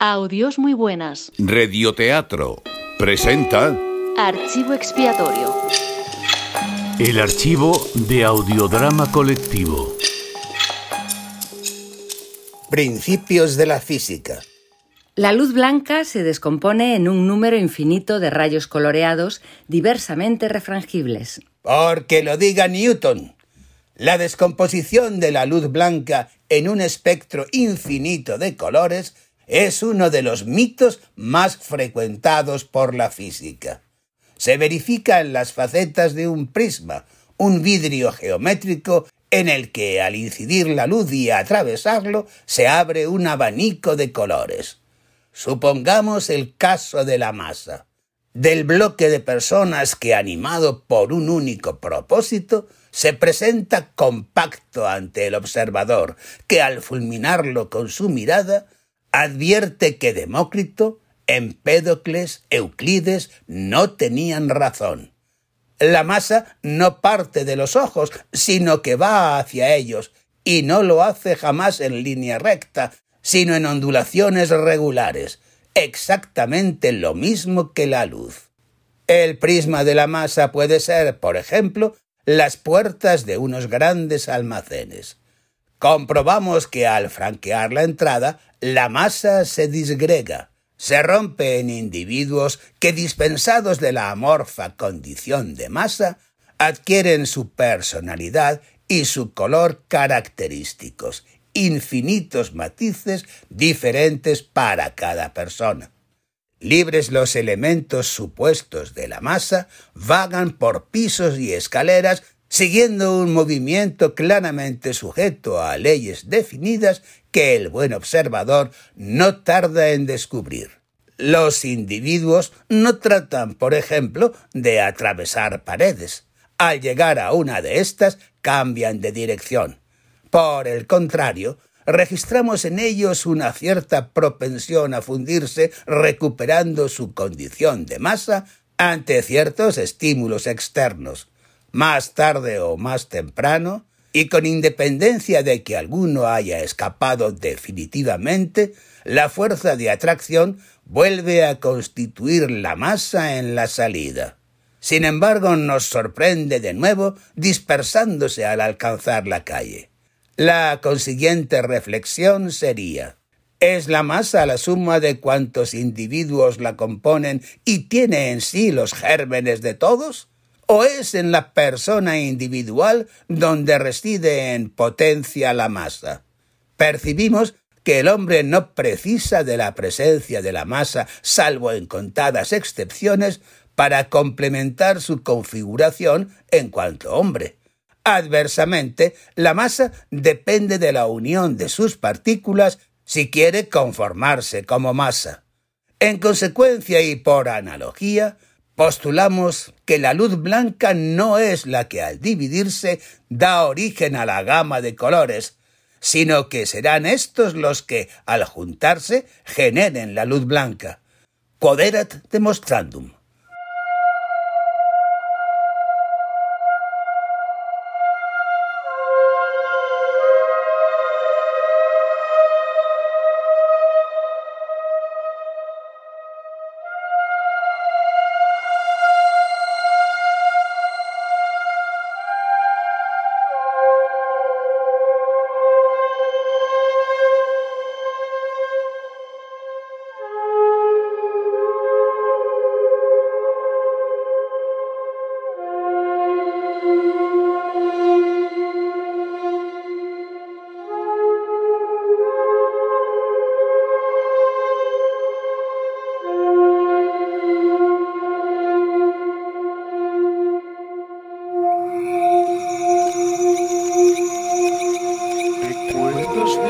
Audios muy buenas. Radioteatro presenta Archivo expiatorio. El archivo de audiodrama colectivo. Principios de la física. La luz blanca se descompone en un número infinito de rayos coloreados diversamente refrangibles. Porque lo diga Newton. La descomposición de la luz blanca en un espectro infinito de colores es uno de los mitos más frecuentados por la física. Se verifica en las facetas de un prisma, un vidrio geométrico en el que al incidir la luz y atravesarlo se abre un abanico de colores. Supongamos el caso de la masa, del bloque de personas que, animado por un único propósito, se presenta compacto ante el observador, que al fulminarlo con su mirada, advierte que Demócrito, Empédocles, Euclides no tenían razón. La masa no parte de los ojos, sino que va hacia ellos, y no lo hace jamás en línea recta, sino en ondulaciones regulares, exactamente lo mismo que la luz. El prisma de la masa puede ser, por ejemplo, las puertas de unos grandes almacenes. Comprobamos que al franquear la entrada, la masa se disgrega, se rompe en individuos que, dispensados de la amorfa condición de masa, adquieren su personalidad y su color característicos, infinitos matices diferentes para cada persona. Libres los elementos supuestos de la masa, vagan por pisos y escaleras siguiendo un movimiento claramente sujeto a leyes definidas que el buen observador no tarda en descubrir. Los individuos no tratan, por ejemplo, de atravesar paredes. Al llegar a una de estas, cambian de dirección. Por el contrario, registramos en ellos una cierta propensión a fundirse recuperando su condición de masa ante ciertos estímulos externos más tarde o más temprano, y con independencia de que alguno haya escapado definitivamente, la fuerza de atracción vuelve a constituir la masa en la salida. Sin embargo, nos sorprende de nuevo dispersándose al alcanzar la calle. La consiguiente reflexión sería ¿Es la masa la suma de cuantos individuos la componen y tiene en sí los gérmenes de todos? O es en la persona individual donde reside en potencia la masa. Percibimos que el hombre no precisa de la presencia de la masa, salvo en contadas excepciones, para complementar su configuración en cuanto hombre. Adversamente, la masa depende de la unión de sus partículas si quiere conformarse como masa. En consecuencia y por analogía, postulamos que la luz blanca no es la que al dividirse da origen a la gama de colores, sino que serán estos los que, al juntarse, generen la luz blanca. Coderat demonstrandum. каждый